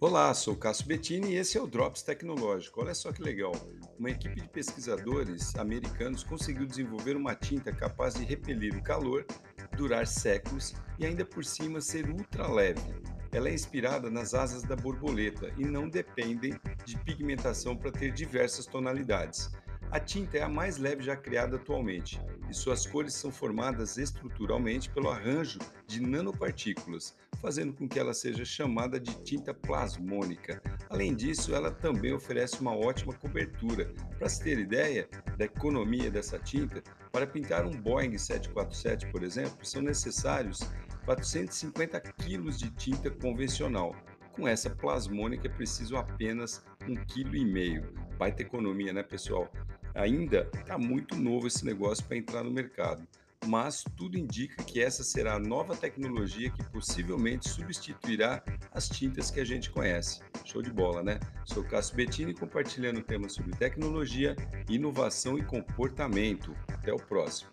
Olá, sou Cássio Bettini e esse é o Drops Tecnológico. Olha só que legal! Uma equipe de pesquisadores americanos conseguiu desenvolver uma tinta capaz de repelir o calor, durar séculos e ainda por cima ser ultra leve. Ela é inspirada nas asas da borboleta e não dependem de pigmentação para ter diversas tonalidades. A tinta é a mais leve já criada atualmente e suas cores são formadas estruturalmente pelo arranjo de nanopartículas, fazendo com que ela seja chamada de tinta plasmônica. Além disso, ela também oferece uma ótima cobertura. Para se ter ideia da economia dessa tinta, para pintar um Boeing 747, por exemplo, são necessários 450 kg de tinta convencional. Com essa plasmônica é preciso apenas 1,5 kg. Baita economia, né, pessoal? Ainda está muito novo esse negócio para entrar no mercado, mas tudo indica que essa será a nova tecnologia que possivelmente substituirá as tintas que a gente conhece. Show de bola, né? Sou Cássio Bettini compartilhando temas sobre tecnologia, inovação e comportamento. Até o próximo.